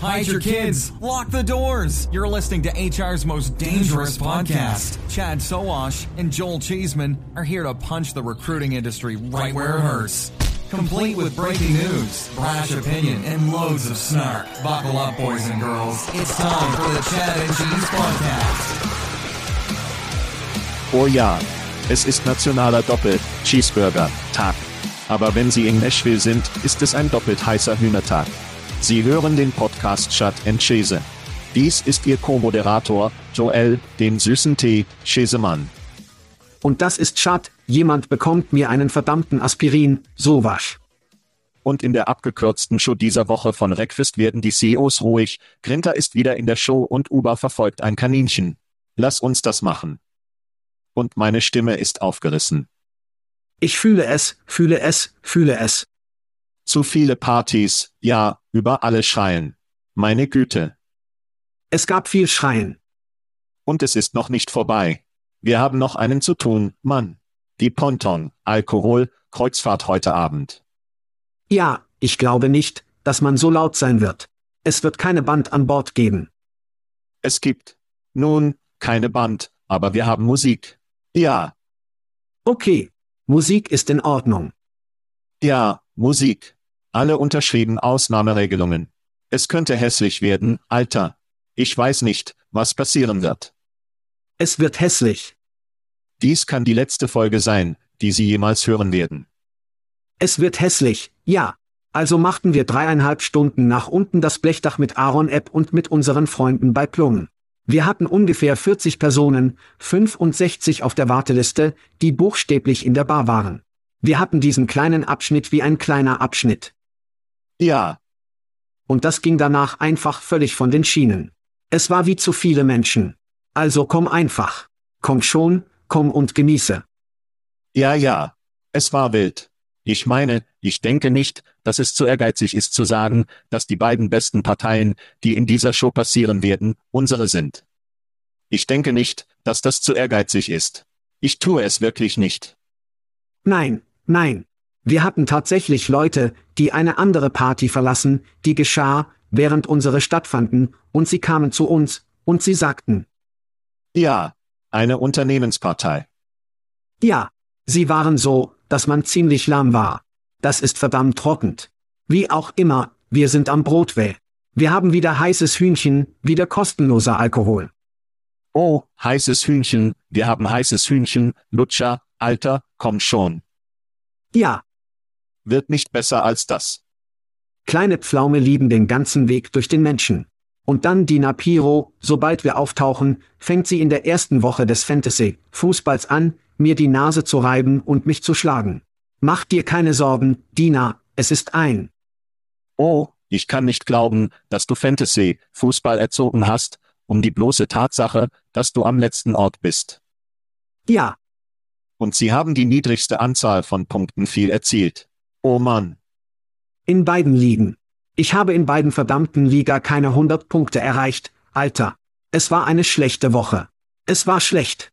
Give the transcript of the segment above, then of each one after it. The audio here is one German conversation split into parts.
Hide your kids. Lock the doors. You're listening to HR's most dangerous podcast. Chad Soash and Joel Cheeseman are here to punch the recruiting industry right where it hurts. complete with breaking news, brash opinion, and loads of snark. Buckle up, boys and girls. It's time for the Chad and Cheese Podcast. Oh ja, es ist nationaler Doppel-Cheeseburger-Tag. Aber wenn Sie in Nashville sind, ist es ein doppelt heißer Hühnertag. Sie hören den Podcast Chat and Cheese. Dies ist Ihr Co-Moderator, Joel, den süßen Tee, Cheesemann. Und das ist Schad, jemand bekommt mir einen verdammten Aspirin, sowas. Und in der abgekürzten Show dieser Woche von Request werden die CEOs ruhig, Grinter ist wieder in der Show und Uber verfolgt ein Kaninchen. Lass uns das machen. Und meine Stimme ist aufgerissen. Ich fühle es, fühle es, fühle es. Zu viele Partys, ja, über alle schreien. Meine Güte. Es gab viel Schreien. Und es ist noch nicht vorbei. Wir haben noch einen zu tun, Mann. Die Ponton, Alkohol, Kreuzfahrt heute Abend. Ja, ich glaube nicht, dass man so laut sein wird. Es wird keine Band an Bord geben. Es gibt. Nun, keine Band, aber wir haben Musik. Ja. Okay. Musik ist in Ordnung. Ja, Musik. Alle unterschrieben Ausnahmeregelungen. Es könnte hässlich werden, Alter. Ich weiß nicht, was passieren wird. Es wird hässlich. Dies kann die letzte Folge sein, die Sie jemals hören werden. Es wird hässlich, ja. Also machten wir dreieinhalb Stunden nach unten das Blechdach mit Aaron App und mit unseren Freunden bei Plum. Wir hatten ungefähr 40 Personen, 65 auf der Warteliste, die buchstäblich in der Bar waren. Wir hatten diesen kleinen Abschnitt wie ein kleiner Abschnitt. Ja. Und das ging danach einfach völlig von den Schienen. Es war wie zu viele Menschen. Also komm einfach. Komm schon, komm und genieße. Ja, ja. Es war wild. Ich meine, ich denke nicht, dass es zu ehrgeizig ist zu sagen, dass die beiden besten Parteien, die in dieser Show passieren werden, unsere sind. Ich denke nicht, dass das zu ehrgeizig ist. Ich tue es wirklich nicht. Nein, nein. Wir hatten tatsächlich Leute, die eine andere Party verlassen, die geschah, während unsere stattfanden, und sie kamen zu uns, und sie sagten, ja, eine Unternehmenspartei. Ja, sie waren so, dass man ziemlich lahm war. Das ist verdammt trockend. Wie auch immer, wir sind am Broadway. Wir haben wieder heißes Hühnchen, wieder kostenloser Alkohol. Oh, heißes Hühnchen, wir haben heißes Hühnchen, Lutscher, Alter, komm schon. Ja. Wird nicht besser als das. Kleine Pflaume lieben den ganzen Weg durch den Menschen. Und dann die Napiro, sobald wir auftauchen, fängt sie in der ersten Woche des Fantasy-Fußballs an, mir die Nase zu reiben und mich zu schlagen. Mach dir keine Sorgen, Dina, es ist ein. Oh, Ich kann nicht glauben, dass du Fantasy, Fußball erzogen hast, um die bloße Tatsache, dass du am letzten Ort bist. Ja, Und sie haben die niedrigste Anzahl von Punkten viel erzielt. Oh Mann. in beiden Ligen. Ich habe in beiden verdammten Liga keine 100 Punkte erreicht, Alter. Es war eine schlechte Woche. Es war schlecht.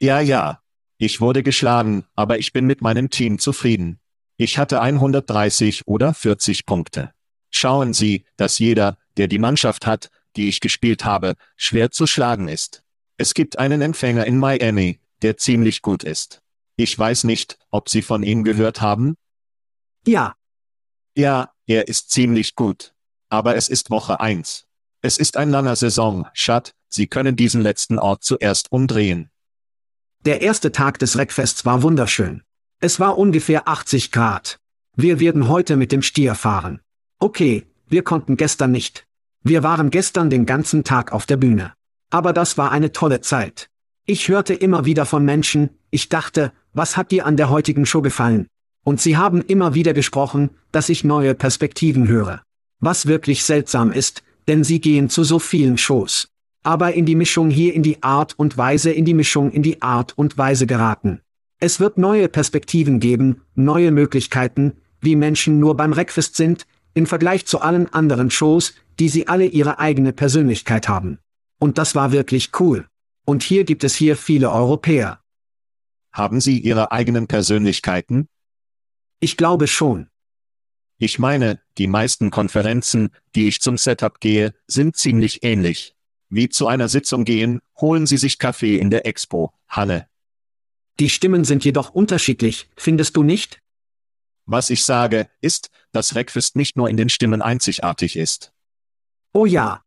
Ja, ja. Ich wurde geschlagen, aber ich bin mit meinem Team zufrieden. Ich hatte 130 oder 40 Punkte. Schauen Sie, dass jeder, der die Mannschaft hat, die ich gespielt habe, schwer zu schlagen ist. Es gibt einen Empfänger in Miami, der ziemlich gut ist. Ich weiß nicht, ob Sie von ihm gehört haben? Ja, Ja, er ist ziemlich gut. Aber es ist Woche 1. Es ist ein langer Saison, Schat, Sie können diesen letzten Ort zuerst umdrehen. der erste Tag des Reckfests war wunderschön. Es war ungefähr 80 Grad. Wir werden heute mit dem Stier fahren. Okay, wir konnten gestern nicht. Wir waren gestern den ganzen Tag auf der Bühne. Aber das war eine tolle Zeit. Ich hörte immer wieder von Menschen, ich dachte, was hat dir an der heutigen Show gefallen? Und sie haben immer wieder gesprochen, dass ich neue Perspektiven höre. Was wirklich seltsam ist, denn sie gehen zu so vielen Shows. Aber in die Mischung hier in die Art und Weise in die Mischung in die Art und Weise geraten. Es wird neue Perspektiven geben, neue Möglichkeiten, wie Menschen nur beim Breakfast sind, im Vergleich zu allen anderen Shows, die sie alle ihre eigene Persönlichkeit haben. Und das war wirklich cool. Und hier gibt es hier viele Europäer. Haben Sie Ihre eigenen Persönlichkeiten? Ich glaube schon. Ich meine, die meisten Konferenzen, die ich zum Setup gehe, sind ziemlich ähnlich. Wie zu einer Sitzung gehen, holen Sie sich Kaffee in der Expo, Halle. Die Stimmen sind jedoch unterschiedlich, findest du nicht? Was ich sage, ist, dass Request nicht nur in den Stimmen einzigartig ist. Oh ja,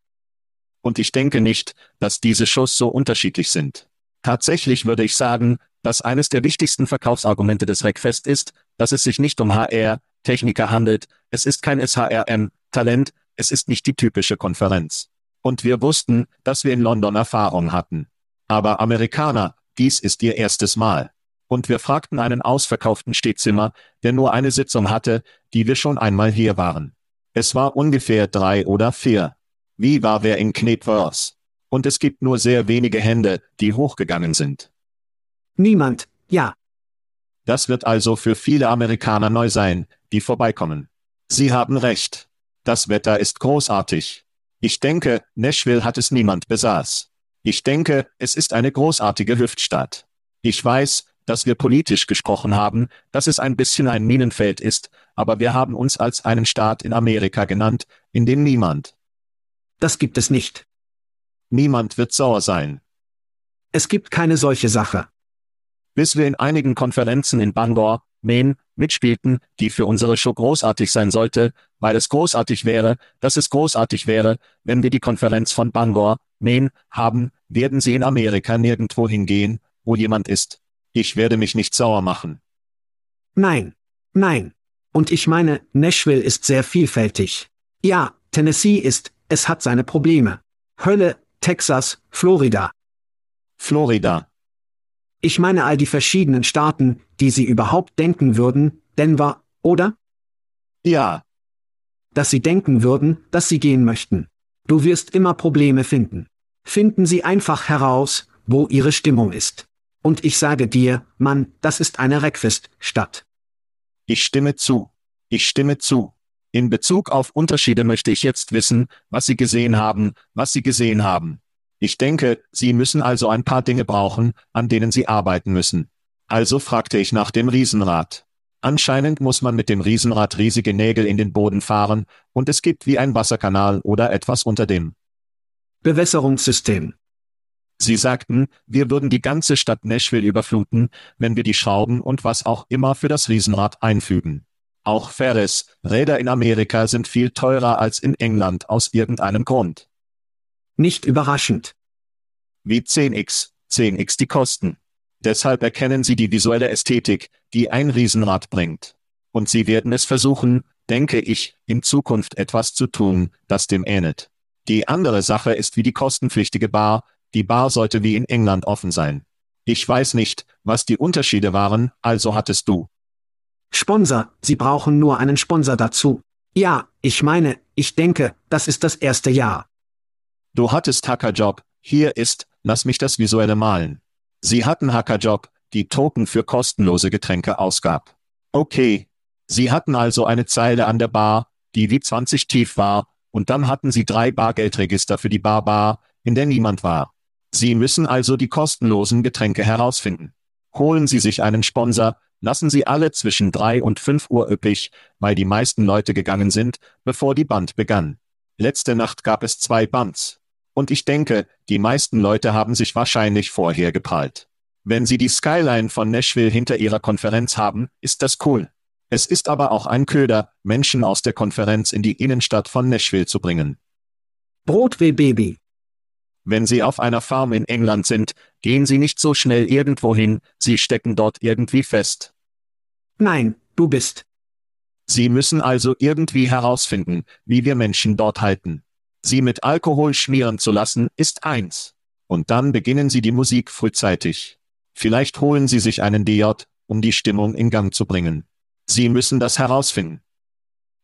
Und ich denke nicht, dass diese Shows so unterschiedlich sind. Tatsächlich würde ich sagen, dass eines der wichtigsten Verkaufsargumente des Reckfest ist, dass es sich nicht um HR, Techniker handelt, es ist kein SHRM, Talent, es ist nicht die typische Konferenz. Und wir wussten, dass wir in London Erfahrung hatten. Aber Amerikaner, dies ist ihr erstes Mal. Und wir fragten einen ausverkauften Stehzimmer, der nur eine Sitzung hatte, die wir schon einmal hier waren. Es war ungefähr drei oder vier. Wie war wer in Knetwurst? Und es gibt nur sehr wenige Hände, die hochgegangen sind. niemand, ja, Das wird also für viele Amerikaner neu sein, die vorbeikommen. Sie haben recht. Das Wetter ist großartig. Ich denke, Nashville hat es niemand besaß. Ich denke, es ist eine großartige Hüftstadt. Ich weiß, dass wir politisch gesprochen haben, dass es ein bisschen ein Minenfeld ist, aber wir haben uns als einen Staat in Amerika genannt, in dem niemand, das gibt es nicht. niemand wird sauer sein. Es gibt keine solche Sache. Bis wir in einigen Konferenzen in Bangor, Maine, mitspielten, die für unsere Show großartig sein sollte, weil es großartig wäre, dass es großartig wäre, wenn wir die Konferenz von Bangor, Maine, haben, werden sie in Amerika nirgendwo hingehen, wo jemand ist. Ich werde mich nicht sauer machen. Nein, nein. Und ich meine, Nashville ist sehr vielfältig. Ja, Tennessee ist, es hat seine Probleme. Hölle, Texas, Florida. Florida. Ich meine all die verschiedenen Staaten, die sie überhaupt denken würden, Denver, oder? Ja, Dass sie denken würden, dass sie gehen möchten. Du wirst immer Probleme finden. Finden sie einfach heraus, wo ihre Stimmung ist. Und ich sage dir, Mann, das ist eine Reckfest-Stadt. ich stimme zu. Ich stimme zu. In Bezug auf Unterschiede möchte ich jetzt wissen, was Sie gesehen haben, was Sie gesehen haben. Ich denke, Sie müssen also ein paar Dinge brauchen, an denen Sie arbeiten müssen. Also fragte ich nach dem Riesenrad. Anscheinend muss man mit dem Riesenrad riesige Nägel in den Boden fahren, und es gibt wie ein Wasserkanal oder etwas unter dem. Bewässerungssystem. Sie sagten, wir würden die ganze Stadt Nashville überfluten, wenn wir die Schrauben und was auch immer für das Riesenrad einfügen. Auch Ferris, Räder in Amerika sind viel teurer als in England aus irgendeinem Grund. Nicht überraschend. Wie 10x, 10x die Kosten. Deshalb erkennen Sie die visuelle Ästhetik, die ein Riesenrad bringt. Und Sie werden es versuchen, denke ich, in Zukunft etwas zu tun, das dem ähnelt. Die andere Sache ist wie die kostenpflichtige Bar, die Bar sollte wie in England offen sein. Ich weiß nicht, was die Unterschiede waren, also hattest du. Sponsor, sie brauchen nur einen Sponsor dazu. Ja, ich meine, Ich denke, das ist das erste Jahr. Du hattest Hackerjob, hier ist, lass mich das visuelle malen. Sie hatten Hackerjob, die Token für kostenlose Getränke ausgab. Okay. Sie hatten also eine Zeile an der Bar, die wie 20 tief war, und dann hatten Sie drei Bargeldregister für die Bar-Bar, in der niemand war. Sie müssen also die kostenlosen Getränke herausfinden. Holen Sie sich einen Sponsor, lassen Sie alle zwischen drei und fünf Uhr üppig, weil die meisten Leute gegangen sind, bevor die Band begann. Letzte Nacht gab es zwei Bands. Und ich denke, die meisten Leute haben sich wahrscheinlich vorher geprallt. Wenn Sie die Skyline von Nashville hinter Ihrer Konferenz haben, ist das cool. Es ist aber auch ein Köder, Menschen aus der Konferenz in die Innenstadt von Nashville zu bringen. Brotweh Baby. Wenn Sie auf einer Farm in England sind, gehen Sie nicht so schnell irgendwo hin, Sie stecken dort irgendwie fest. Nein, du bist. Sie müssen also irgendwie herausfinden, wie wir Menschen dort halten. Sie mit Alkohol schmieren zu lassen, ist eins. Und dann beginnen Sie die Musik frühzeitig. Vielleicht holen Sie sich einen DJ, um die Stimmung in Gang zu bringen. Sie müssen das herausfinden.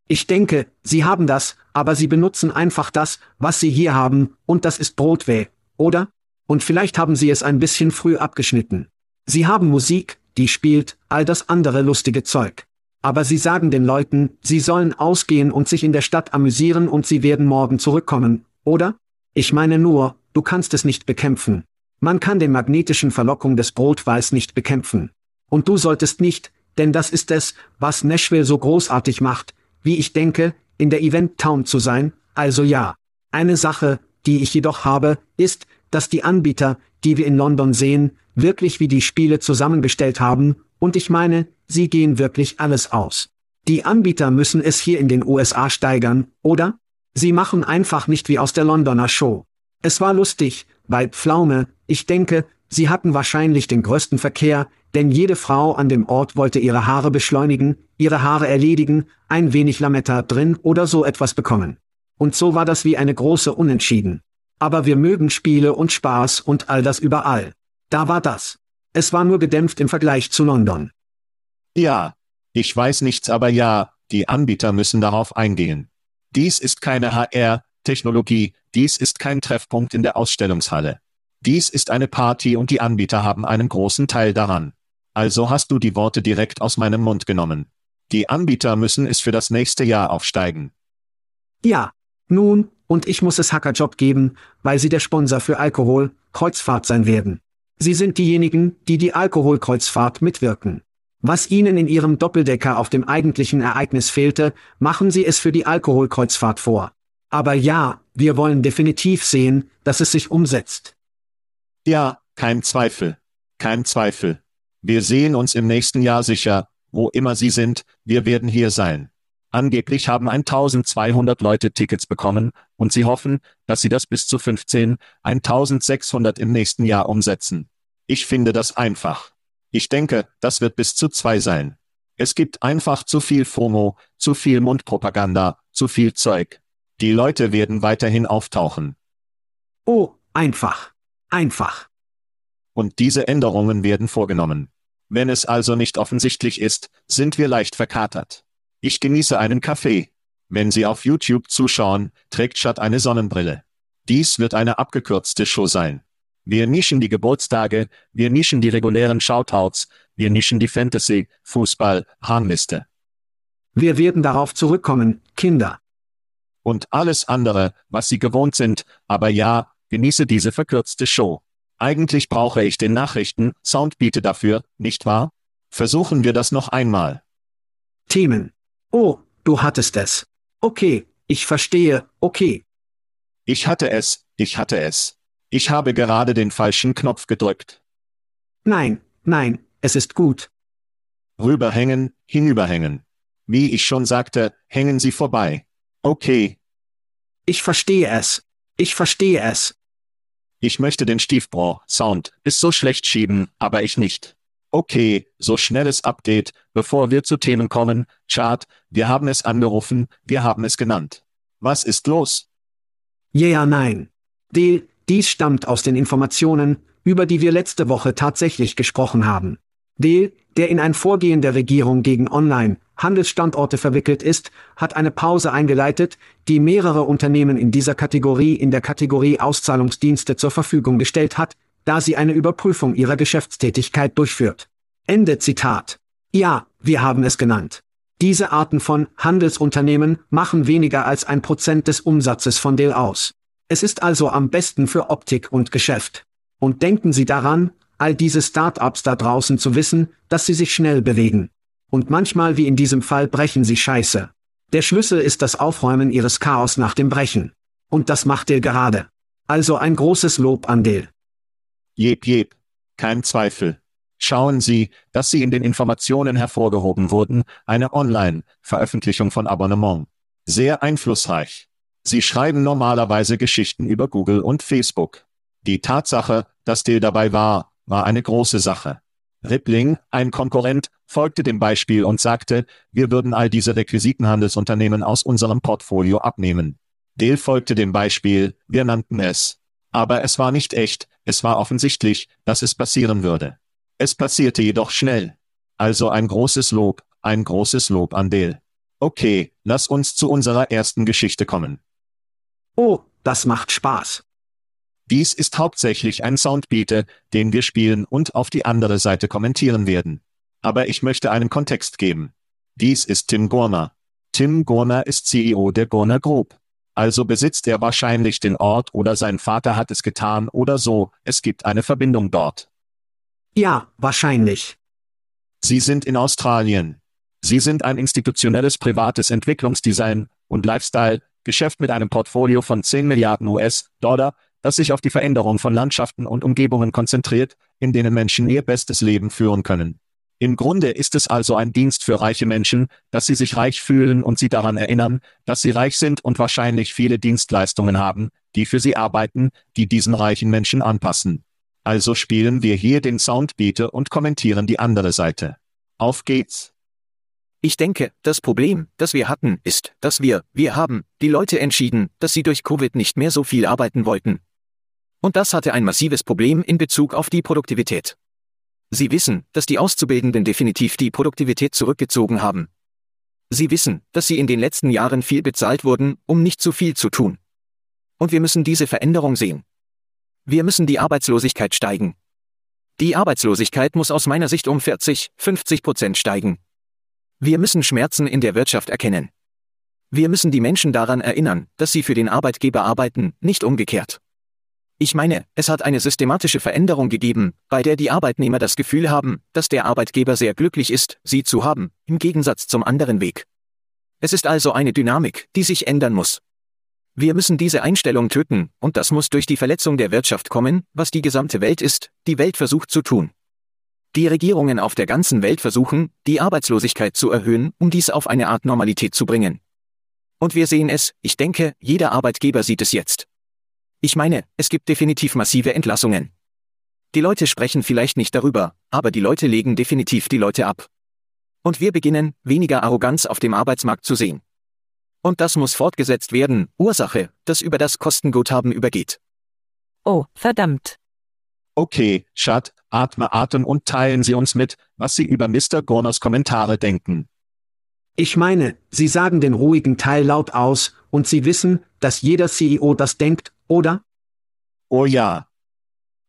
Ich denke, Sie haben das, aber Sie benutzen einfach das, was Sie hier haben, und das ist Brotweh, oder? Und vielleicht haben Sie es ein bisschen früh abgeschnitten. Sie haben Musik, die spielt, all das andere lustige Zeug. Aber Sie sagen den Leuten, sie sollen ausgehen und sich in der Stadt amüsieren und sie werden morgen zurückkommen, oder? Ich meine nur, du kannst es nicht bekämpfen. Man kann den magnetischen Verlockung des Brotweiß nicht bekämpfen. Und du solltest nicht, denn das ist es, was Nashville so großartig macht, wie ich denke, in der Event Town zu sein, also ja. Eine Sache, die ich jedoch habe, ist, dass die Anbieter, die wir in London sehen, wirklich wie die Spiele zusammengestellt haben, und ich meine, sie gehen wirklich alles aus. Die Anbieter müssen es hier in den USA steigern, oder? Sie machen einfach nicht wie aus der Londoner Show. Es war lustig, bei Pflaume, ich denke, sie hatten wahrscheinlich den größten Verkehr, denn jede Frau an dem Ort wollte ihre Haare beschleunigen, ihre Haare erledigen, ein wenig Lametta drin oder so etwas bekommen. Und so war das wie eine große Unentschieden. Aber wir mögen Spiele und Spaß und all das überall. Da war das. Es war nur gedämpft im Vergleich zu London. Ja, ich weiß nichts, aber ja, die Anbieter müssen darauf eingehen. Dies ist keine HR-Technologie, dies ist kein Treffpunkt in der Ausstellungshalle. Dies ist eine Party und die Anbieter haben einen großen Teil daran. Also hast du die Worte direkt aus meinem Mund genommen. Die Anbieter müssen es für das nächste Jahr aufsteigen. Ja, nun, und ich muss es Hackerjob geben, weil sie der Sponsor für Alkohol, Kreuzfahrt sein werden. Sie sind diejenigen, die die Alkoholkreuzfahrt mitwirken. Was ihnen in ihrem Doppeldecker auf dem eigentlichen Ereignis fehlte, machen sie es für die Alkoholkreuzfahrt vor. Aber ja, wir wollen definitiv sehen, dass es sich umsetzt. Ja, kein Zweifel. Kein Zweifel. Wir sehen uns im nächsten Jahr sicher, wo immer Sie sind, wir werden hier sein. Angeblich haben 1200 Leute Tickets bekommen, und sie hoffen, dass sie das bis zu 15, 1600 im nächsten Jahr umsetzen. Ich finde das einfach. Ich denke, das wird bis zu zwei sein. Es gibt einfach zu viel FOMO, zu viel Mundpropaganda, zu viel Zeug. Die Leute werden weiterhin auftauchen. Oh, einfach. Einfach. Und diese Änderungen werden vorgenommen. Wenn es also nicht offensichtlich ist, sind wir leicht verkatert. Ich genieße einen Kaffee. Wenn Sie auf YouTube zuschauen, trägt Chad eine Sonnenbrille. Dies wird eine abgekürzte Show sein. Wir nischen die Geburtstage, wir nischen die regulären Shoutouts, wir nischen die Fantasy, Fußball, Rangliste. Wir werden darauf zurückkommen, Kinder. Und alles andere, was Sie gewohnt sind, aber ja, genieße diese verkürzte Show. Eigentlich brauche ich den Nachrichten, Soundbiete dafür, nicht wahr? Versuchen wir das noch einmal. Themen. Oh, du hattest es. Okay, ich verstehe, okay. Ich hatte es, ich hatte es. Ich habe gerade den falschen Knopf gedrückt. Nein, nein, es ist gut. Rüberhängen, hinüberhängen. Wie ich schon sagte, hängen Sie vorbei. Okay. Ich verstehe es. Ich verstehe es. Ich möchte den Stiefbro-Sound ist so schlecht schieben, aber ich nicht. Okay, so schnell es abgeht, bevor wir zu Themen kommen, Chart, wir haben es angerufen, wir haben es genannt. Was ist los? Ja, yeah, nein. Die, dies stammt aus den Informationen, über die wir letzte Woche tatsächlich gesprochen haben. Dale, der in ein Vorgehen der Regierung gegen Online, Handelsstandorte verwickelt ist, hat eine Pause eingeleitet, die mehrere Unternehmen in dieser Kategorie in der Kategorie Auszahlungsdienste zur Verfügung gestellt hat, da sie eine Überprüfung ihrer Geschäftstätigkeit durchführt. Ende Zitat. Ja, wir haben es genannt. Diese Arten von Handelsunternehmen machen weniger als ein Prozent des Umsatzes von Dell aus. Es ist also am besten für Optik und Geschäft. Und denken Sie daran, all diese Start-ups da draußen zu wissen, dass sie sich schnell bewegen. Und manchmal wie in diesem Fall brechen sie Scheiße. Der Schlüssel ist das Aufräumen ihres Chaos nach dem Brechen. Und das macht Dale gerade. Also ein großes Lob an Dale. Jep, jep. Kein Zweifel. Schauen Sie, dass Sie in den Informationen hervorgehoben wurden, eine Online-Veröffentlichung von Abonnement. Sehr einflussreich. Sie schreiben normalerweise Geschichten über Google und Facebook. Die Tatsache, dass Dill dabei war, war eine große Sache. Rippling, ein Konkurrent, folgte dem Beispiel und sagte, wir würden all diese Requisitenhandelsunternehmen aus unserem Portfolio abnehmen. Dill folgte dem Beispiel, wir nannten es. Aber es war nicht echt, es war offensichtlich, dass es passieren würde. Es passierte jedoch schnell. Also ein großes Lob, ein großes Lob an Dale. Okay, lass uns zu unserer ersten Geschichte kommen. Oh, das macht Spaß. Dies ist hauptsächlich ein Soundbeater, den wir spielen und auf die andere Seite kommentieren werden. Aber ich möchte einen Kontext geben. Dies ist Tim Gorner. Tim Gorner ist CEO der Gorner Group. Also besitzt er wahrscheinlich den Ort oder sein Vater hat es getan oder so, es gibt eine Verbindung dort. Ja, wahrscheinlich. Sie sind in Australien. Sie sind ein institutionelles privates Entwicklungsdesign und Lifestyle, Geschäft mit einem Portfolio von 10 Milliarden US-Dollar, das sich auf die Veränderung von Landschaften und Umgebungen konzentriert, in denen Menschen ihr bestes Leben führen können. Im Grunde ist es also ein Dienst für reiche Menschen, dass sie sich reich fühlen und sie daran erinnern, dass sie reich sind und wahrscheinlich viele Dienstleistungen haben, die für sie arbeiten, die diesen reichen Menschen anpassen. Also spielen wir hier den Soundbeater und kommentieren die andere Seite. Auf geht's. Ich denke, das Problem, das wir hatten, ist, dass wir, wir haben, die Leute entschieden, dass sie durch Covid nicht mehr so viel arbeiten wollten. Und das hatte ein massives Problem in Bezug auf die Produktivität. Sie wissen, dass die Auszubildenden definitiv die Produktivität zurückgezogen haben. Sie wissen, dass sie in den letzten Jahren viel bezahlt wurden, um nicht zu viel zu tun. Und wir müssen diese Veränderung sehen. Wir müssen die Arbeitslosigkeit steigen. Die Arbeitslosigkeit muss aus meiner Sicht um 40, 50 Prozent steigen. Wir müssen Schmerzen in der Wirtschaft erkennen. Wir müssen die Menschen daran erinnern, dass sie für den Arbeitgeber arbeiten, nicht umgekehrt. Ich meine, es hat eine systematische Veränderung gegeben, bei der die Arbeitnehmer das Gefühl haben, dass der Arbeitgeber sehr glücklich ist, sie zu haben, im Gegensatz zum anderen Weg. Es ist also eine Dynamik, die sich ändern muss. Wir müssen diese Einstellung töten, und das muss durch die Verletzung der Wirtschaft kommen, was die gesamte Welt ist, die Welt versucht zu tun. Die Regierungen auf der ganzen Welt versuchen, die Arbeitslosigkeit zu erhöhen, um dies auf eine Art Normalität zu bringen. Und wir sehen es, ich denke, jeder Arbeitgeber sieht es jetzt. Ich meine, es gibt definitiv massive Entlassungen. Die Leute sprechen vielleicht nicht darüber, aber die Leute legen definitiv die Leute ab. Und wir beginnen, weniger Arroganz auf dem Arbeitsmarkt zu sehen. Und das muss fortgesetzt werden, Ursache, das über das Kostenguthaben übergeht. Oh, verdammt. Okay, Schat, atme Atem und teilen Sie uns mit, was Sie über Mr. Gorners Kommentare denken. Ich meine, Sie sagen den ruhigen Teil laut aus, und Sie wissen, dass jeder CEO das denkt, oder? Oh ja.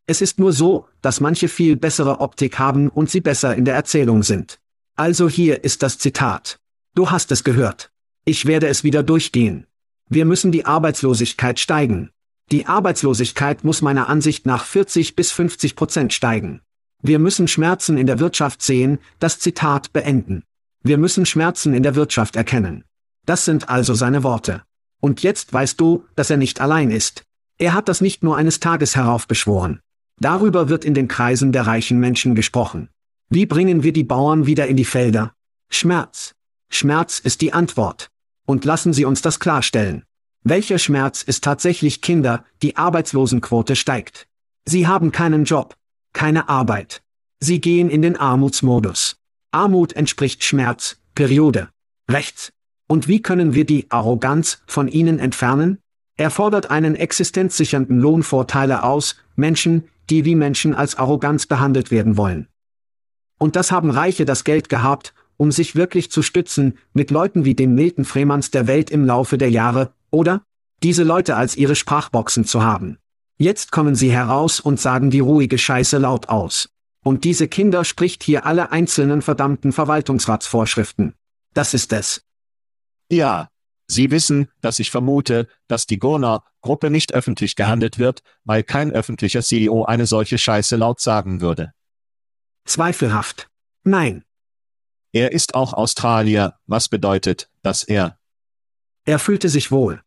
Es ist nur so, dass manche viel bessere Optik haben und sie besser in der Erzählung sind. Also hier ist das Zitat. Du hast es gehört. Ich werde es wieder durchgehen. Wir müssen die Arbeitslosigkeit steigen. Die Arbeitslosigkeit muss meiner Ansicht nach 40 bis 50 Prozent steigen. Wir müssen Schmerzen in der Wirtschaft sehen, das Zitat beenden. Wir müssen Schmerzen in der Wirtschaft erkennen. Das sind also seine Worte. Und jetzt weißt du, dass er nicht allein ist. Er hat das nicht nur eines Tages heraufbeschworen. Darüber wird in den Kreisen der reichen Menschen gesprochen. Wie bringen wir die Bauern wieder in die Felder? Schmerz. Schmerz ist die Antwort. Und lassen Sie uns das klarstellen. Welcher Schmerz ist tatsächlich Kinder, die Arbeitslosenquote steigt? Sie haben keinen Job, keine Arbeit. Sie gehen in den Armutsmodus. Armut entspricht Schmerz, Periode. Rechts. Und wie können wir die Arroganz von ihnen entfernen? Er fordert einen existenzsichernden Lohnvorteile aus, Menschen, die wie Menschen als Arroganz behandelt werden wollen. Und das haben Reiche das Geld gehabt, um sich wirklich zu stützen, mit Leuten wie dem Milton Fremans der Welt im Laufe der Jahre, oder? Diese Leute als ihre Sprachboxen zu haben. Jetzt kommen sie heraus und sagen die ruhige Scheiße laut aus. Und diese Kinder spricht hier alle einzelnen verdammten Verwaltungsratsvorschriften. Das ist es. Ja. Sie wissen, dass ich vermute, dass die Gurner-Gruppe nicht öffentlich gehandelt wird, weil kein öffentlicher CEO eine solche Scheiße laut sagen würde. Zweifelhaft. Nein. Er ist auch Australier, was bedeutet, dass er. Er fühlte sich wohl.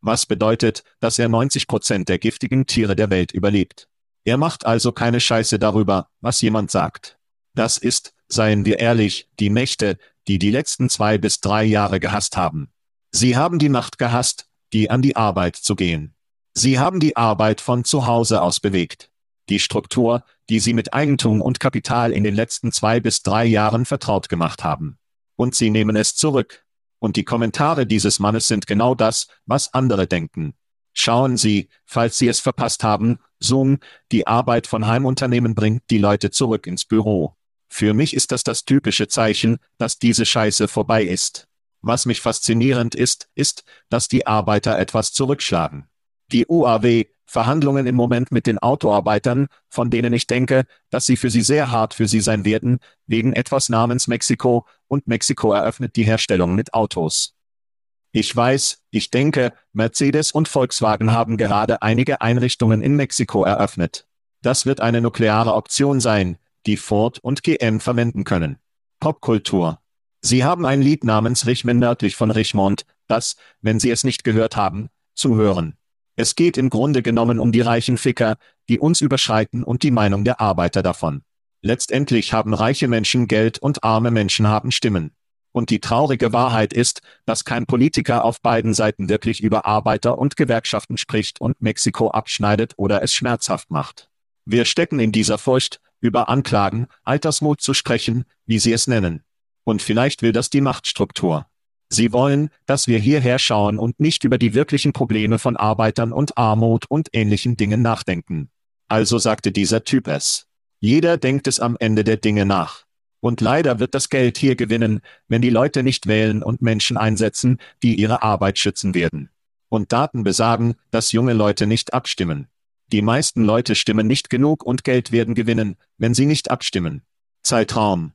Was bedeutet, dass er 90 Prozent der giftigen Tiere der Welt überlebt. Er macht also keine Scheiße darüber, was jemand sagt. Das ist, seien wir ehrlich, die Mächte, die die letzten zwei bis drei Jahre gehasst haben. Sie haben die Macht gehasst, die an die Arbeit zu gehen. Sie haben die Arbeit von zu Hause aus bewegt. Die Struktur, die sie mit Eigentum und Kapital in den letzten zwei bis drei Jahren vertraut gemacht haben. Und sie nehmen es zurück. Und die Kommentare dieses Mannes sind genau das, was andere denken. Schauen Sie, falls Sie es verpasst haben, Zoom, die Arbeit von Heimunternehmen bringt die Leute zurück ins Büro. Für mich ist das das typische Zeichen, dass diese Scheiße vorbei ist. Was mich faszinierend ist, ist, dass die Arbeiter etwas zurückschlagen. Die UAW, Verhandlungen im Moment mit den Autoarbeitern, von denen ich denke, dass sie für sie sehr hart für sie sein werden, wegen etwas namens Mexiko, und Mexiko eröffnet die Herstellung mit Autos. Ich weiß, ich denke, Mercedes und Volkswagen haben gerade einige Einrichtungen in Mexiko eröffnet. Das wird eine nukleare Option sein, die Ford und GM verwenden können. Popkultur. Sie haben ein Lied namens Richmond nördlich von Richmond, das, wenn Sie es nicht gehört haben, zu hören. Es geht im Grunde genommen um die reichen Ficker, die uns überschreiten und die Meinung der Arbeiter davon. Letztendlich haben reiche Menschen Geld und arme Menschen haben Stimmen. Und die traurige Wahrheit ist, dass kein Politiker auf beiden Seiten wirklich über Arbeiter und Gewerkschaften spricht und Mexiko abschneidet oder es schmerzhaft macht. Wir stecken in dieser Furcht, über Anklagen, Altersmut zu sprechen, wie sie es nennen. Und vielleicht will das die Machtstruktur. Sie wollen, dass wir hierher schauen und nicht über die wirklichen Probleme von Arbeitern und Armut und ähnlichen Dingen nachdenken. Also sagte dieser Typ es. Jeder denkt es am Ende der Dinge nach. Und leider wird das Geld hier gewinnen, wenn die Leute nicht wählen und Menschen einsetzen, die ihre Arbeit schützen werden. Und Daten besagen, dass junge Leute nicht abstimmen. Die meisten Leute stimmen nicht genug und Geld werden gewinnen, wenn sie nicht abstimmen. Zeitraum.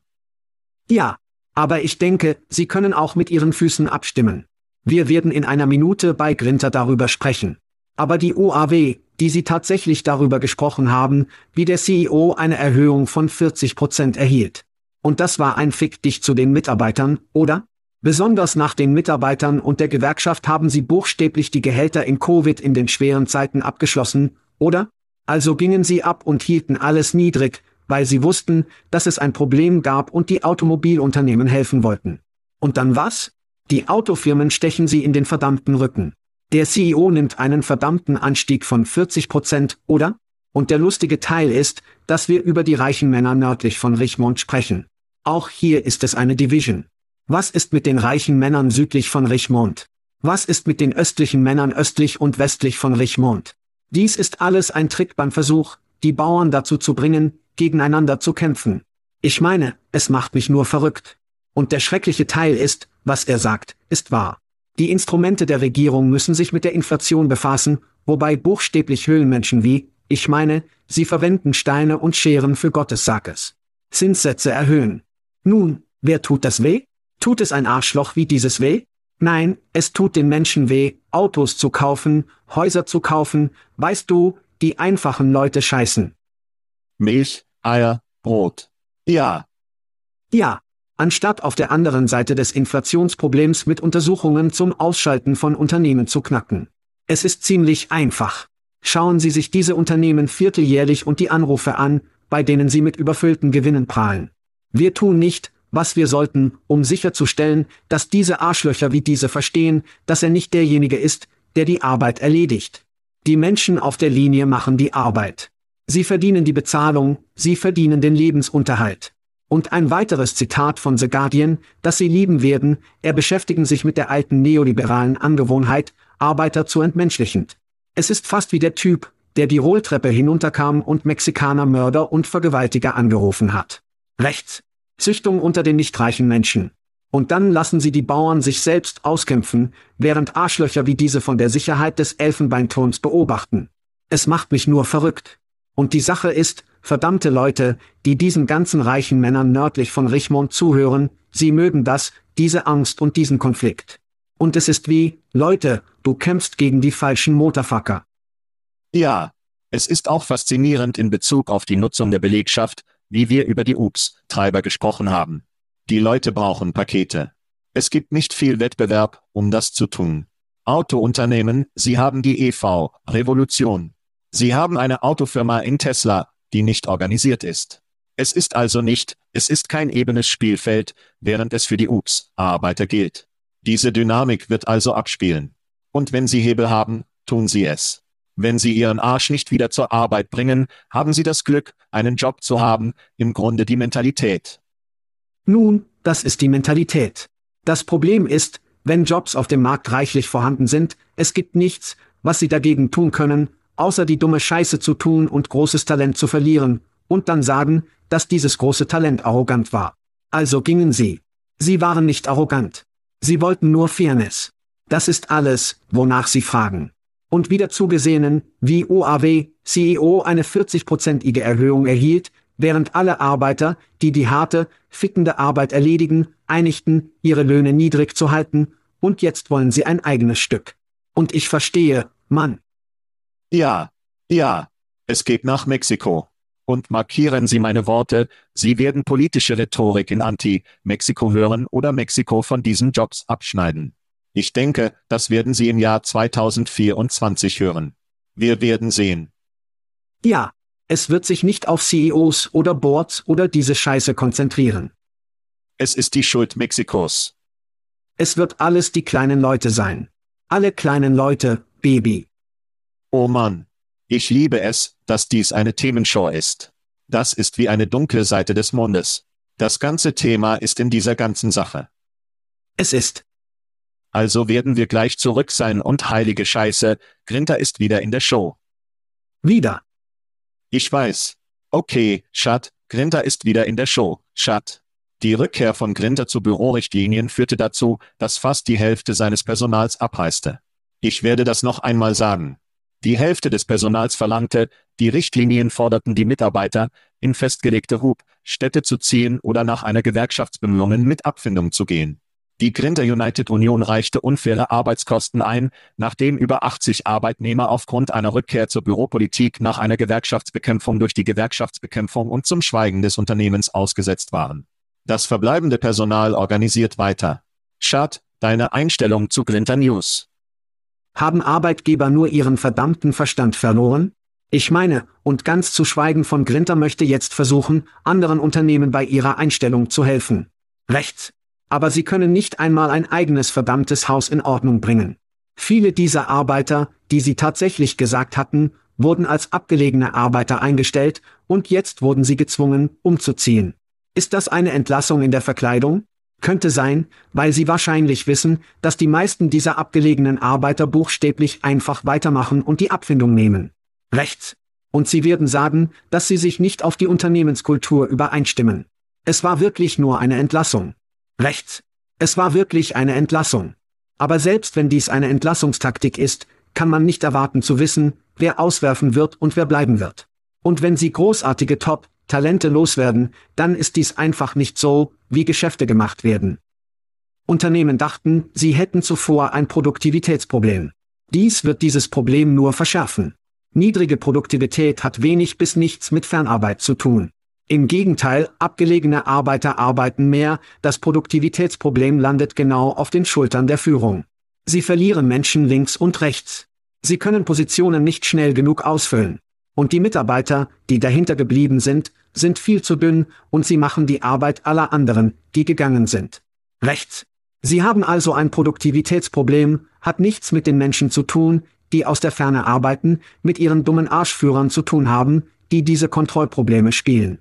Ja, aber ich denke, Sie können auch mit Ihren Füßen abstimmen. Wir werden in einer Minute bei Grinter darüber sprechen. Aber die OAW, die Sie tatsächlich darüber gesprochen haben, wie der CEO eine Erhöhung von 40 Prozent erhielt. Und das war ein Fick dich zu den Mitarbeitern, oder? Besonders nach den Mitarbeitern und der Gewerkschaft haben sie buchstäblich die Gehälter in Covid in den schweren Zeiten abgeschlossen, oder? Also gingen sie ab und hielten alles niedrig, weil sie wussten, dass es ein Problem gab und die Automobilunternehmen helfen wollten. Und dann was? Die Autofirmen stechen sie in den verdammten Rücken. Der CEO nimmt einen verdammten Anstieg von 40 Prozent, oder? Und der lustige Teil ist, dass wir über die reichen Männer nördlich von Richmond sprechen. Auch hier ist es eine Division. Was ist mit den reichen Männern südlich von Richmond? Was ist mit den östlichen Männern östlich und westlich von Richmond? Dies ist alles ein Trick beim Versuch, die Bauern dazu zu bringen, gegeneinander zu kämpfen. Ich meine, es macht mich nur verrückt. Und der schreckliche Teil ist, was er sagt, ist wahr. Die Instrumente der Regierung müssen sich mit der Inflation befassen, wobei buchstäblich Höhlenmenschen wie, ich meine, sie verwenden Steine und Scheren für Gottes Sackes. Zinssätze erhöhen. Nun, wer tut das weh? Tut es ein Arschloch wie dieses weh? Nein, es tut den Menschen weh, Autos zu kaufen, Häuser zu kaufen, weißt du, die einfachen Leute scheißen. Milch, Eier, Brot. Ja. Ja. Anstatt auf der anderen Seite des Inflationsproblems mit Untersuchungen zum Ausschalten von Unternehmen zu knacken. Es ist ziemlich einfach. Schauen Sie sich diese Unternehmen vierteljährlich und die Anrufe an, bei denen sie mit überfüllten Gewinnen prahlen. Wir tun nicht, was wir sollten, um sicherzustellen, dass diese Arschlöcher wie diese verstehen, dass er nicht derjenige ist, der die Arbeit erledigt. Die Menschen auf der Linie machen die Arbeit. Sie verdienen die Bezahlung, sie verdienen den Lebensunterhalt. Und ein weiteres Zitat von The Guardian, das Sie lieben werden, er beschäftigen sich mit der alten neoliberalen Angewohnheit, Arbeiter zu entmenschlichen. Es ist fast wie der Typ, der die Rolltreppe hinunterkam und Mexikaner Mörder und Vergewaltiger angerufen hat. Rechts, Züchtung unter den nicht reichen Menschen. Und dann lassen sie die Bauern sich selbst auskämpfen, während Arschlöcher wie diese von der Sicherheit des Elfenbeinturms beobachten. Es macht mich nur verrückt. Und die Sache ist, verdammte Leute, die diesen ganzen reichen Männern nördlich von Richmond zuhören, sie mögen das, diese Angst und diesen Konflikt. Und es ist wie, Leute, du kämpfst gegen die falschen Motorfucker. Ja, es ist auch faszinierend in Bezug auf die Nutzung der Belegschaft, wie wir über die UPS-Treiber gesprochen haben. Die Leute brauchen Pakete. Es gibt nicht viel Wettbewerb, um das zu tun. Autounternehmen, sie haben die EV-Revolution. Sie haben eine Autofirma in Tesla, die nicht organisiert ist. Es ist also nicht, es ist kein ebenes Spielfeld, während es für die UPS-Arbeiter gilt. Diese Dynamik wird also abspielen. Und wenn Sie Hebel haben, tun Sie es. Wenn Sie Ihren Arsch nicht wieder zur Arbeit bringen, haben Sie das Glück, einen Job zu haben, im Grunde die Mentalität. Nun, das ist die Mentalität. Das Problem ist, wenn Jobs auf dem Markt reichlich vorhanden sind, es gibt nichts, was Sie dagegen tun können, außer die dumme Scheiße zu tun und großes Talent zu verlieren, und dann sagen, dass dieses große Talent arrogant war. Also gingen sie. Sie waren nicht arrogant. Sie wollten nur Fairness. Das ist alles, wonach sie fragen. Und wieder zugesehenen, wie OAW, CEO eine 40-prozentige Erhöhung erhielt, während alle Arbeiter, die die harte, fickende Arbeit erledigen, einigten, ihre Löhne niedrig zu halten, und jetzt wollen sie ein eigenes Stück. Und ich verstehe, Mann. Ja, ja, es geht nach Mexiko. Und markieren Sie meine Worte, Sie werden politische Rhetorik in Anti-Mexiko hören oder Mexiko von diesen Jobs abschneiden. Ich denke, das werden Sie im Jahr 2024 hören. Wir werden sehen. Ja, es wird sich nicht auf CEOs oder Boards oder diese Scheiße konzentrieren. Es ist die Schuld Mexikos. Es wird alles die kleinen Leute sein. Alle kleinen Leute, Baby. Oh Mann. Ich liebe es, dass dies eine Themenshow ist. Das ist wie eine dunkle Seite des Mondes. Das ganze Thema ist in dieser ganzen Sache. Es ist. Also werden wir gleich zurück sein und heilige Scheiße, Grinter ist wieder in der Show. Wieder. Ich weiß. Okay, Schat, Grinter ist wieder in der Show, Schat. Die Rückkehr von Grinter zu Bürorichtlinien führte dazu, dass fast die Hälfte seines Personals abreiste. Ich werde das noch einmal sagen. Die Hälfte des Personals verlangte, die Richtlinien forderten die Mitarbeiter, in festgelegte Hub-Städte zu ziehen oder nach einer Gewerkschaftsbemühungen mit Abfindung zu gehen. Die Grinter United Union reichte unfaire Arbeitskosten ein, nachdem über 80 Arbeitnehmer aufgrund einer Rückkehr zur Büropolitik nach einer Gewerkschaftsbekämpfung durch die Gewerkschaftsbekämpfung und zum Schweigen des Unternehmens ausgesetzt waren. Das verbleibende Personal organisiert weiter. Schad, deine Einstellung zu Grinter News. Haben Arbeitgeber nur ihren verdammten Verstand verloren? Ich meine, und ganz zu schweigen von Grinter möchte jetzt versuchen, anderen Unternehmen bei ihrer Einstellung zu helfen. Rechts. Aber sie können nicht einmal ein eigenes verdammtes Haus in Ordnung bringen. Viele dieser Arbeiter, die sie tatsächlich gesagt hatten, wurden als abgelegene Arbeiter eingestellt, und jetzt wurden sie gezwungen, umzuziehen. Ist das eine Entlassung in der Verkleidung? Könnte sein, weil sie wahrscheinlich wissen, dass die meisten dieser abgelegenen Arbeiter buchstäblich einfach weitermachen und die Abfindung nehmen. Rechts. Und sie werden sagen, dass sie sich nicht auf die Unternehmenskultur übereinstimmen. Es war wirklich nur eine Entlassung. Rechts. Es war wirklich eine Entlassung. Aber selbst wenn dies eine Entlassungstaktik ist, kann man nicht erwarten zu wissen, wer auswerfen wird und wer bleiben wird. Und wenn sie großartige Top, Talente loswerden, dann ist dies einfach nicht so, wie Geschäfte gemacht werden. Unternehmen dachten, sie hätten zuvor ein Produktivitätsproblem. Dies wird dieses Problem nur verschärfen. Niedrige Produktivität hat wenig bis nichts mit Fernarbeit zu tun. Im Gegenteil, abgelegene Arbeiter arbeiten mehr, das Produktivitätsproblem landet genau auf den Schultern der Führung. Sie verlieren Menschen links und rechts. Sie können Positionen nicht schnell genug ausfüllen. Und die Mitarbeiter, die dahinter geblieben sind, sind viel zu dünn, und sie machen die Arbeit aller anderen, die gegangen sind. Rechts. Sie haben also ein Produktivitätsproblem, hat nichts mit den Menschen zu tun, die aus der Ferne arbeiten, mit ihren dummen Arschführern zu tun haben, die diese Kontrollprobleme spielen.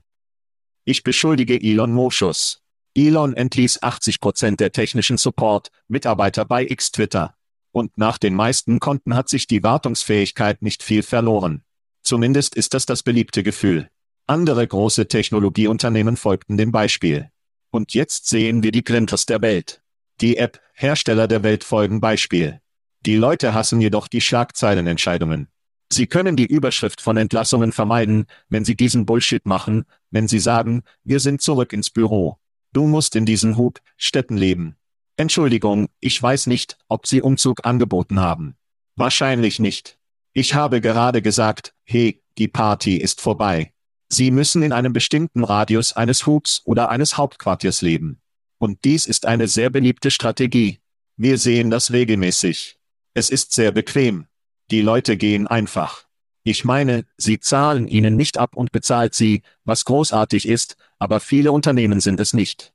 Ich beschuldige Elon Moschus. Elon entließ 80% der technischen Support-Mitarbeiter bei X Twitter. Und nach den meisten Konten hat sich die Wartungsfähigkeit nicht viel verloren. Zumindest ist das das beliebte Gefühl. Andere große Technologieunternehmen folgten dem Beispiel. Und jetzt sehen wir die Clinters der Welt. Die App-Hersteller der Welt folgen Beispiel. Die Leute hassen jedoch die Schlagzeilenentscheidungen. Sie können die Überschrift von Entlassungen vermeiden, wenn Sie diesen Bullshit machen, wenn Sie sagen, wir sind zurück ins Büro. Du musst in diesen Hub, Städten leben. Entschuldigung, ich weiß nicht, ob Sie Umzug angeboten haben. Wahrscheinlich nicht. Ich habe gerade gesagt, hey, die Party ist vorbei. Sie müssen in einem bestimmten Radius eines Hubs oder eines Hauptquartiers leben. Und dies ist eine sehr beliebte Strategie. Wir sehen das regelmäßig. Es ist sehr bequem. Die Leute gehen einfach. Ich meine, sie zahlen ihnen nicht ab und bezahlt sie, was großartig ist, aber viele Unternehmen sind es nicht.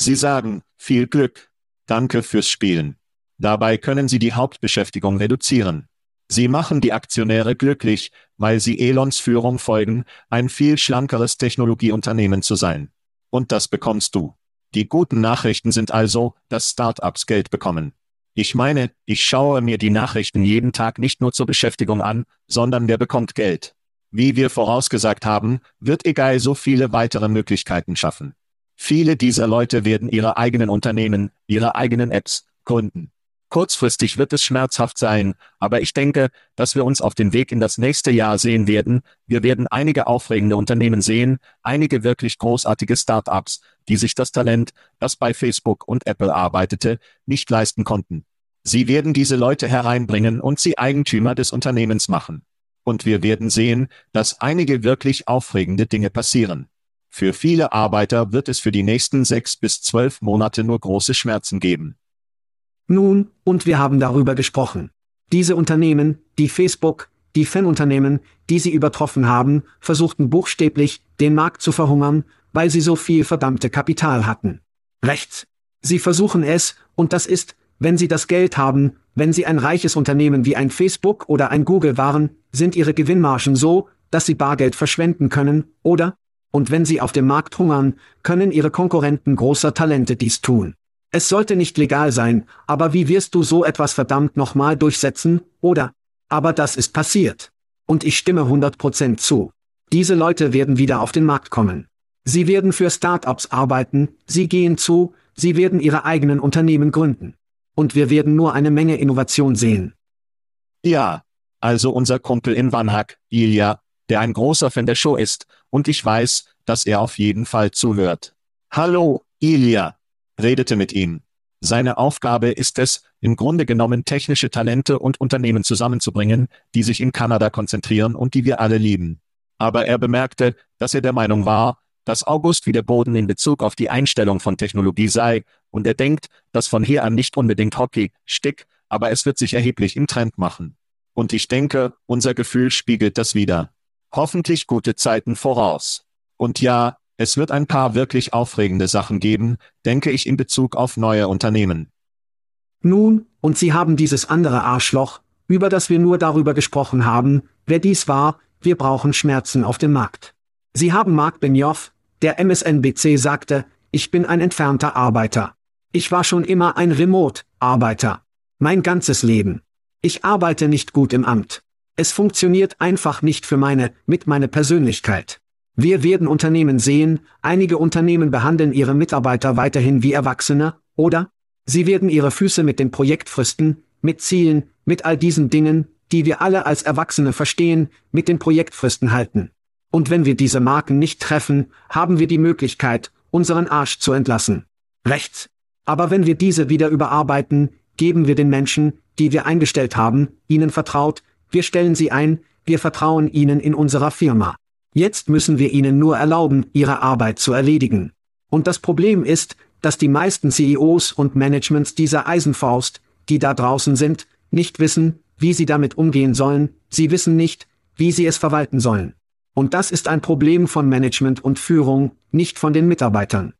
Sie sagen, viel Glück. Danke fürs Spielen. Dabei können sie die Hauptbeschäftigung reduzieren. Sie machen die Aktionäre glücklich, weil sie Elons Führung folgen, ein viel schlankeres Technologieunternehmen zu sein. Und das bekommst du. Die guten Nachrichten sind also, dass Startups Geld bekommen. Ich meine, ich schaue mir die Nachrichten jeden Tag nicht nur zur Beschäftigung an, sondern wer bekommt Geld. Wie wir vorausgesagt haben, wird egal so viele weitere Möglichkeiten schaffen. Viele dieser Leute werden ihre eigenen Unternehmen, ihre eigenen Apps gründen. Kurzfristig wird es schmerzhaft sein, aber ich denke, dass wir uns auf den Weg in das nächste Jahr sehen werden. Wir werden einige aufregende Unternehmen sehen, einige wirklich großartige Start-ups, die sich das Talent, das bei Facebook und Apple arbeitete, nicht leisten konnten. Sie werden diese Leute hereinbringen und sie Eigentümer des Unternehmens machen. Und wir werden sehen, dass einige wirklich aufregende Dinge passieren. Für viele Arbeiter wird es für die nächsten sechs bis zwölf Monate nur große Schmerzen geben. Nun, und wir haben darüber gesprochen. Diese Unternehmen, die Facebook, die Fanunternehmen, die sie übertroffen haben, versuchten buchstäblich, den Markt zu verhungern, weil sie so viel verdammte Kapital hatten. Rechts. Sie versuchen es, und das ist, wenn sie das Geld haben, wenn sie ein reiches Unternehmen wie ein Facebook oder ein Google waren, sind ihre Gewinnmargen so, dass sie Bargeld verschwenden können, oder? Und wenn sie auf dem Markt hungern, können ihre Konkurrenten großer Talente dies tun. Es sollte nicht legal sein, aber wie wirst du so etwas verdammt nochmal durchsetzen, oder? Aber das ist passiert. Und ich stimme 100% zu. Diese Leute werden wieder auf den Markt kommen. Sie werden für Startups arbeiten, sie gehen zu, sie werden ihre eigenen Unternehmen gründen. Und wir werden nur eine Menge Innovation sehen. Ja, also unser Kumpel in Vanhag, Ilya, der ein großer Fan der Show ist, und ich weiß, dass er auf jeden Fall zuhört. Hallo, Ilya redete mit ihm. Seine Aufgabe ist es, im Grunde genommen technische Talente und Unternehmen zusammenzubringen, die sich in Kanada konzentrieren und die wir alle lieben. Aber er bemerkte, dass er der Meinung war, dass August wie der Boden in Bezug auf die Einstellung von Technologie sei, und er denkt, dass von hier an nicht unbedingt Hockey, Stick, aber es wird sich erheblich im Trend machen. Und ich denke, unser Gefühl spiegelt das wieder. Hoffentlich gute Zeiten voraus. Und ja, es wird ein paar wirklich aufregende Sachen geben, denke ich in Bezug auf neue Unternehmen. Nun, und Sie haben dieses andere Arschloch, über das wir nur darüber gesprochen haben, wer dies war, wir brauchen Schmerzen auf dem Markt. Sie haben Mark Benioff, der MSNBC sagte, ich bin ein entfernter Arbeiter. Ich war schon immer ein Remote-Arbeiter. Mein ganzes Leben. Ich arbeite nicht gut im Amt. Es funktioniert einfach nicht für meine, mit meine Persönlichkeit. Wir werden Unternehmen sehen, einige Unternehmen behandeln ihre Mitarbeiter weiterhin wie Erwachsene, oder? Sie werden ihre Füße mit dem Projekt fristen, mit Zielen, mit all diesen Dingen, die wir alle als Erwachsene verstehen, mit den Projektfristen halten. Und wenn wir diese Marken nicht treffen, haben wir die Möglichkeit, unseren Arsch zu entlassen. Rechts. Aber wenn wir diese wieder überarbeiten, geben wir den Menschen, die wir eingestellt haben, ihnen vertraut, wir stellen sie ein, wir vertrauen ihnen in unserer Firma. Jetzt müssen wir ihnen nur erlauben, ihre Arbeit zu erledigen. Und das Problem ist, dass die meisten CEOs und Managements dieser Eisenfaust, die da draußen sind, nicht wissen, wie sie damit umgehen sollen, sie wissen nicht, wie sie es verwalten sollen. Und das ist ein Problem von Management und Führung, nicht von den Mitarbeitern.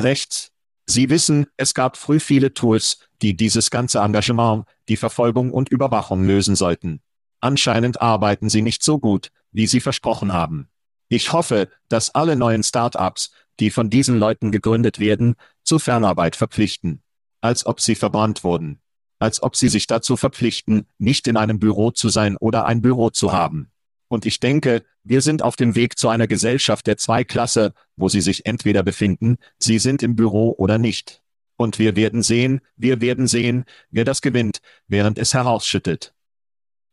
Rechts. Sie wissen, es gab früh viele Tools, die dieses ganze Engagement, die Verfolgung und Überwachung lösen sollten. Anscheinend arbeiten sie nicht so gut, wie sie versprochen haben. Ich hoffe, dass alle neuen Start-ups, die von diesen Leuten gegründet werden, zur Fernarbeit verpflichten. Als ob sie verbrannt wurden. Als ob sie sich dazu verpflichten, nicht in einem Büro zu sein oder ein Büro zu haben. Und ich denke, wir sind auf dem Weg zu einer Gesellschaft der Zweiklasse, wo sie sich entweder befinden, sie sind im Büro oder nicht. Und wir werden sehen, wir werden sehen, wer das gewinnt, während es herausschüttet.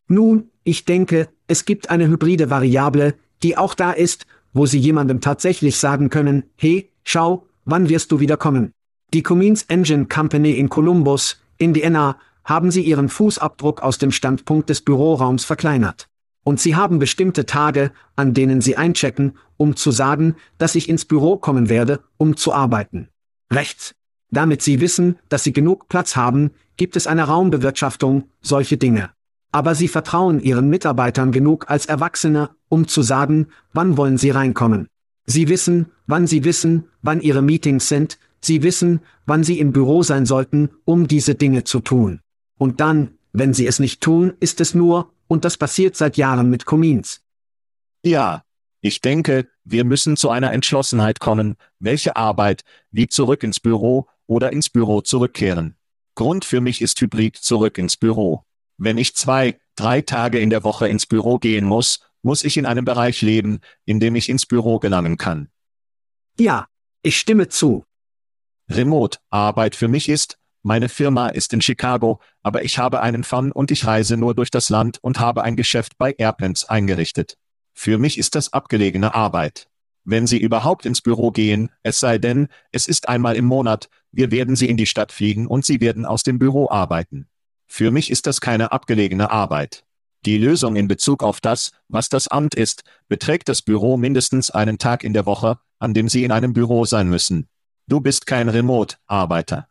Nun, ich denke, es gibt eine hybride Variable, die auch da ist, wo Sie jemandem tatsächlich sagen können, hey, schau, wann wirst du wiederkommen? Die Cummins Engine Company in Columbus, Indiana, haben sie ihren Fußabdruck aus dem Standpunkt des Büroraums verkleinert. Und sie haben bestimmte Tage, an denen sie einchecken, um zu sagen, dass ich ins Büro kommen werde, um zu arbeiten. Rechts. Damit sie wissen, dass sie genug Platz haben, gibt es eine Raumbewirtschaftung, solche Dinge. Aber sie vertrauen ihren Mitarbeitern genug als Erwachsene, um zu sagen, wann wollen sie reinkommen. Sie wissen, wann sie wissen, wann ihre Meetings sind, sie wissen, wann sie im Büro sein sollten, um diese Dinge zu tun. Und dann, wenn sie es nicht tun, ist es nur, und das passiert seit Jahren mit Comins. Ja, ich denke, wir müssen zu einer Entschlossenheit kommen, welche Arbeit, wie zurück ins Büro oder ins Büro zurückkehren. Grund für mich ist Hybrid zurück ins Büro. Wenn ich zwei, drei Tage in der Woche ins Büro gehen muss, muss ich in einem Bereich leben, in dem ich ins Büro gelangen kann. Ja, ich stimme zu. Remote-Arbeit für mich ist, meine Firma ist in Chicago, aber ich habe einen Fun und ich reise nur durch das Land und habe ein Geschäft bei Airplanes eingerichtet. Für mich ist das abgelegene Arbeit. Wenn Sie überhaupt ins Büro gehen, es sei denn, es ist einmal im Monat, wir werden Sie in die Stadt fliegen und Sie werden aus dem Büro arbeiten. Für mich ist das keine abgelegene Arbeit. Die Lösung in Bezug auf das, was das Amt ist, beträgt das Büro mindestens einen Tag in der Woche, an dem Sie in einem Büro sein müssen. Du bist kein Remote-Arbeiter.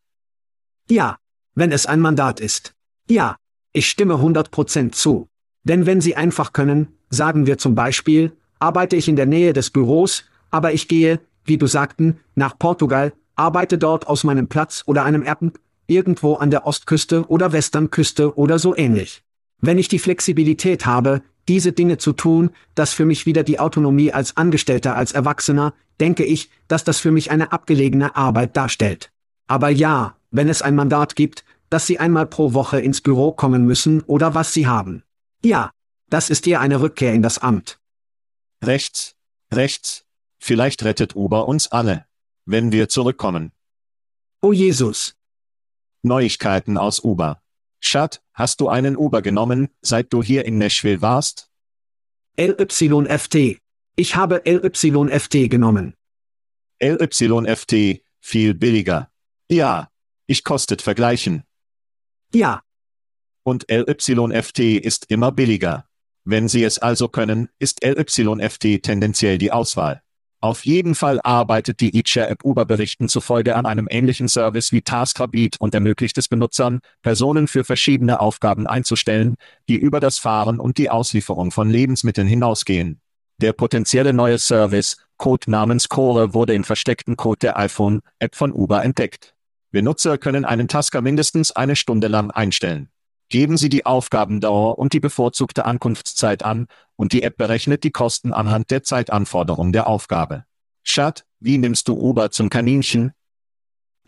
Ja, wenn es ein Mandat ist. Ja, ich stimme 100% zu. Denn wenn Sie einfach können, sagen wir zum Beispiel, arbeite ich in der Nähe des Büros, aber ich gehe, wie du sagten, nach Portugal, arbeite dort aus meinem Platz oder einem Erben, irgendwo an der Ostküste oder Westernküste oder so ähnlich. Wenn ich die Flexibilität habe, diese Dinge zu tun, das für mich wieder die Autonomie als Angestellter als Erwachsener, denke ich, dass das für mich eine abgelegene Arbeit darstellt. Aber ja, wenn es ein Mandat gibt, dass Sie einmal pro Woche ins Büro kommen müssen oder was Sie haben. Ja, das ist eher eine Rückkehr in das Amt. Rechts, rechts. Vielleicht rettet Uber uns alle. Wenn wir zurückkommen. Oh Jesus. Neuigkeiten aus Uber. Schat, hast du einen Uber genommen, seit du hier in Nashville warst? LYFT. Ich habe LYFT genommen. LYFT, viel billiger. Ja, ich kostet vergleichen. Ja. Und LYFT ist immer billiger. Wenn Sie es also können, ist LYFT tendenziell die Auswahl. Auf jeden Fall arbeitet die eChar-App Uber-Berichten zufolge an einem ähnlichen Service wie TaskRabbit und ermöglicht es Benutzern, Personen für verschiedene Aufgaben einzustellen, die über das Fahren und die Auslieferung von Lebensmitteln hinausgehen. Der potenzielle neue Service, Code namens Core, wurde in versteckten Code der iPhone-App von Uber entdeckt. Benutzer können einen Tasker mindestens eine Stunde lang einstellen. Geben Sie die Aufgabendauer und die bevorzugte Ankunftszeit an, und die App berechnet die Kosten anhand der Zeitanforderung der Aufgabe. Schat, wie nimmst du Uber zum Kaninchen?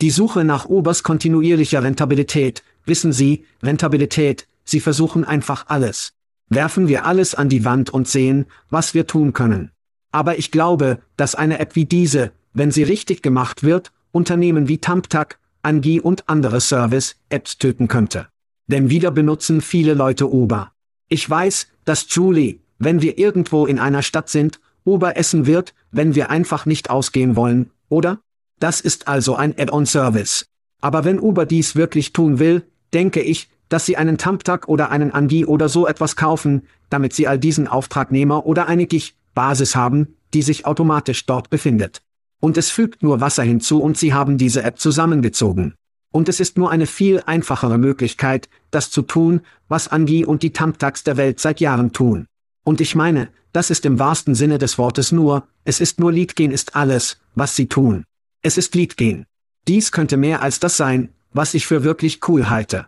Die Suche nach Ubers kontinuierlicher Rentabilität, wissen Sie, Rentabilität, Sie versuchen einfach alles. Werfen wir alles an die Wand und sehen, was wir tun können. Aber ich glaube, dass eine App wie diese, wenn sie richtig gemacht wird, Unternehmen wie Tamtak, Angie und andere Service-Apps töten könnte. Denn wieder benutzen viele Leute Uber. Ich weiß, dass Julie, wenn wir irgendwo in einer Stadt sind, Uber essen wird, wenn wir einfach nicht ausgehen wollen, oder? Das ist also ein Add-on-Service. Aber wenn Uber dies wirklich tun will, denke ich, dass sie einen Tamtag oder einen Angie oder so etwas kaufen, damit sie all diesen Auftragnehmer oder eine GIG-Basis haben, die sich automatisch dort befindet. Und es fügt nur Wasser hinzu und sie haben diese App zusammengezogen. Und es ist nur eine viel einfachere Möglichkeit, das zu tun, was Angie und die Tamtags der Welt seit Jahren tun. Und ich meine, das ist im wahrsten Sinne des Wortes nur, es ist nur Leadgen ist alles, was sie tun. Es ist Leadgen. Dies könnte mehr als das sein, was ich für wirklich cool halte.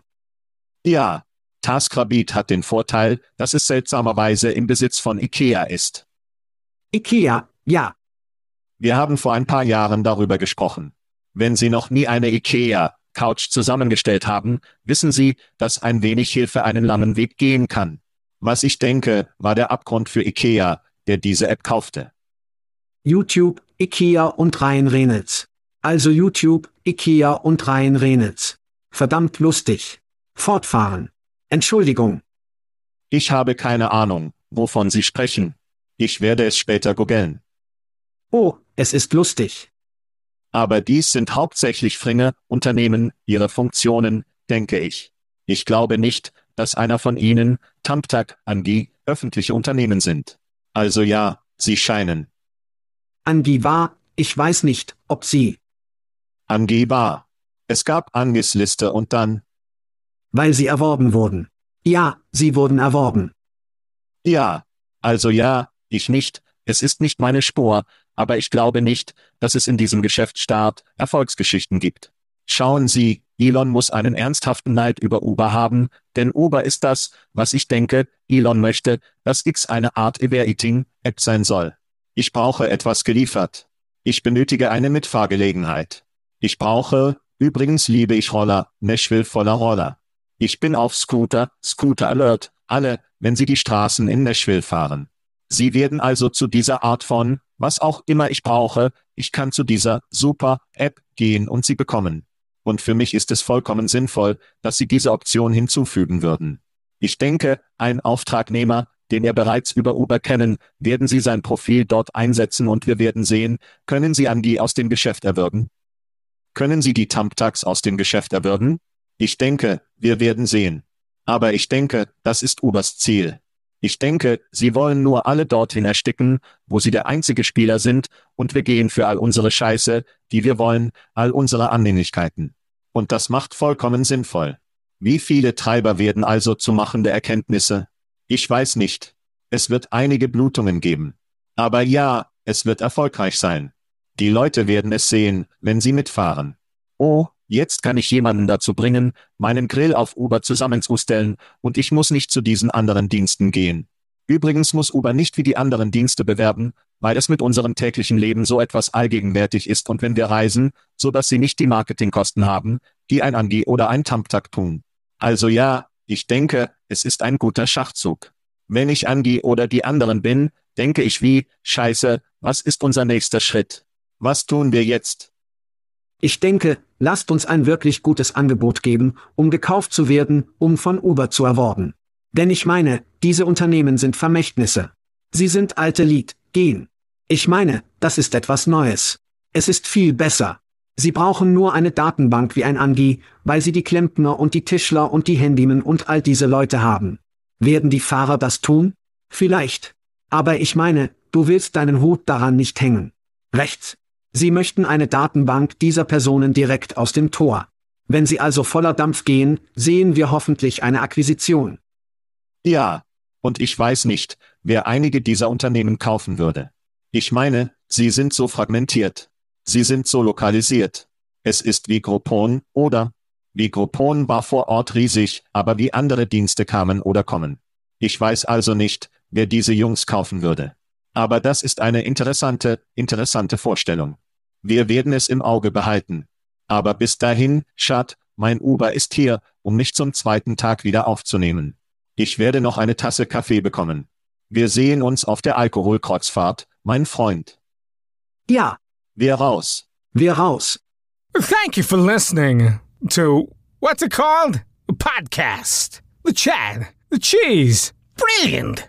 Ja, TaskRabbit hat den Vorteil, dass es seltsamerweise im Besitz von IKEA ist. IKEA, ja, wir haben vor ein paar Jahren darüber gesprochen. Wenn Sie noch nie eine IKEA-Couch zusammengestellt haben, wissen Sie, dass ein wenig Hilfe einen langen Weg gehen kann. Was ich denke, war der Abgrund für IKEA, der diese App kaufte. YouTube, Ikea und Ryan Reynolds. Also YouTube, Ikea und Ryan Reynolds. Verdammt lustig. Fortfahren. Entschuldigung. Ich habe keine Ahnung, wovon Sie sprechen. Ich werde es später googeln. Oh, es ist lustig. Aber dies sind hauptsächlich Fringe, Unternehmen, ihre Funktionen, denke ich. Ich glaube nicht, dass einer von ihnen, Tamtag, an die, öffentliche Unternehmen sind. Also ja, sie scheinen. Angie war, ich weiß nicht, ob sie, Angie war. Es gab Angis Liste und dann, weil sie erworben wurden. Ja, sie wurden erworben. ja. Also ja, ich nicht, es ist nicht meine Spur, aber ich glaube nicht, dass es in diesem Geschäftsstart Erfolgsgeschichten gibt. Schauen Sie, Elon muss einen ernsthaften Neid über Uber haben, denn Uber ist das, was ich denke, Elon möchte, dass X eine Art Ever-Eating-App sein soll. Ich brauche etwas geliefert. Ich benötige eine Mitfahrgelegenheit. Ich brauche, übrigens liebe ich Roller, Nashville voller Roller. Ich bin auf Scooter, Scooter Alert, alle, wenn Sie die Straßen in Nashville fahren. Sie werden also zu dieser Art von, was auch immer ich brauche, ich kann zu dieser super App gehen und sie bekommen. Und für mich ist es vollkommen sinnvoll, dass Sie diese Option hinzufügen würden. Ich denke, ein Auftragnehmer, den wir bereits über Uber kennen, werden Sie sein Profil dort einsetzen und wir werden sehen, können Sie Andy aus dem Geschäft erwürgen? Können Sie die Thumbtacks aus dem Geschäft erwürgen? Ich denke, wir werden sehen. Aber ich denke, das ist Ubers Ziel. Ich denke, sie wollen nur alle dorthin ersticken, wo sie der einzige Spieler sind, und wir gehen für all unsere Scheiße, die wir wollen, all unsere Annehmlichkeiten. Und das macht vollkommen sinnvoll. Wie viele Treiber werden also zu machende Erkenntnisse? Ich weiß nicht. Es wird einige Blutungen geben. Aber ja, es wird erfolgreich sein. Die Leute werden es sehen, wenn sie mitfahren. Oh, jetzt kann ich jemanden dazu bringen, meinen Grill auf Uber zusammenzustellen, und ich muss nicht zu diesen anderen Diensten gehen. Übrigens muss Uber nicht wie die anderen Dienste bewerben, weil es mit unserem täglichen Leben so etwas allgegenwärtig ist und wenn wir reisen, so dass sie nicht die Marketingkosten haben, die ein Angie oder ein Tamtak tun. Also ja, ich denke, es ist ein guter Schachzug. Wenn ich Angie oder die anderen bin, denke ich wie, scheiße, was ist unser nächster Schritt? Was tun wir jetzt? Ich denke, lasst uns ein wirklich gutes Angebot geben, um gekauft zu werden, um von Uber zu erworben. Denn ich meine, diese Unternehmen sind Vermächtnisse. Sie sind alte Lied, gehen. Ich meine, das ist etwas Neues. Es ist viel besser. Sie brauchen nur eine Datenbank wie ein Angie, weil sie die Klempner und die Tischler und die Handymen und all diese Leute haben. Werden die Fahrer das tun? Vielleicht. Aber ich meine, du willst deinen Hut daran nicht hängen. Rechts. Sie möchten eine Datenbank dieser Personen direkt aus dem Tor. Wenn sie also voller Dampf gehen, sehen wir hoffentlich eine Akquisition. Ja. Und ich weiß nicht, wer einige dieser Unternehmen kaufen würde. Ich meine, sie sind so fragmentiert. Sie sind so lokalisiert. Es ist wie Groupon, oder? Wie Groupon war vor Ort riesig, aber wie andere Dienste kamen oder kommen. Ich weiß also nicht, wer diese Jungs kaufen würde. Aber das ist eine interessante, interessante Vorstellung. Wir werden es im Auge behalten. Aber bis dahin, Schat, mein Uber ist hier, um mich zum zweiten Tag wieder aufzunehmen. Ich werde noch eine Tasse Kaffee bekommen. Wir sehen uns auf der Alkoholkreuzfahrt, mein Freund. Ja, Wir raus. wir raus. Thank you for listening to what's it called? A podcast. The chat. The cheese. Brilliant.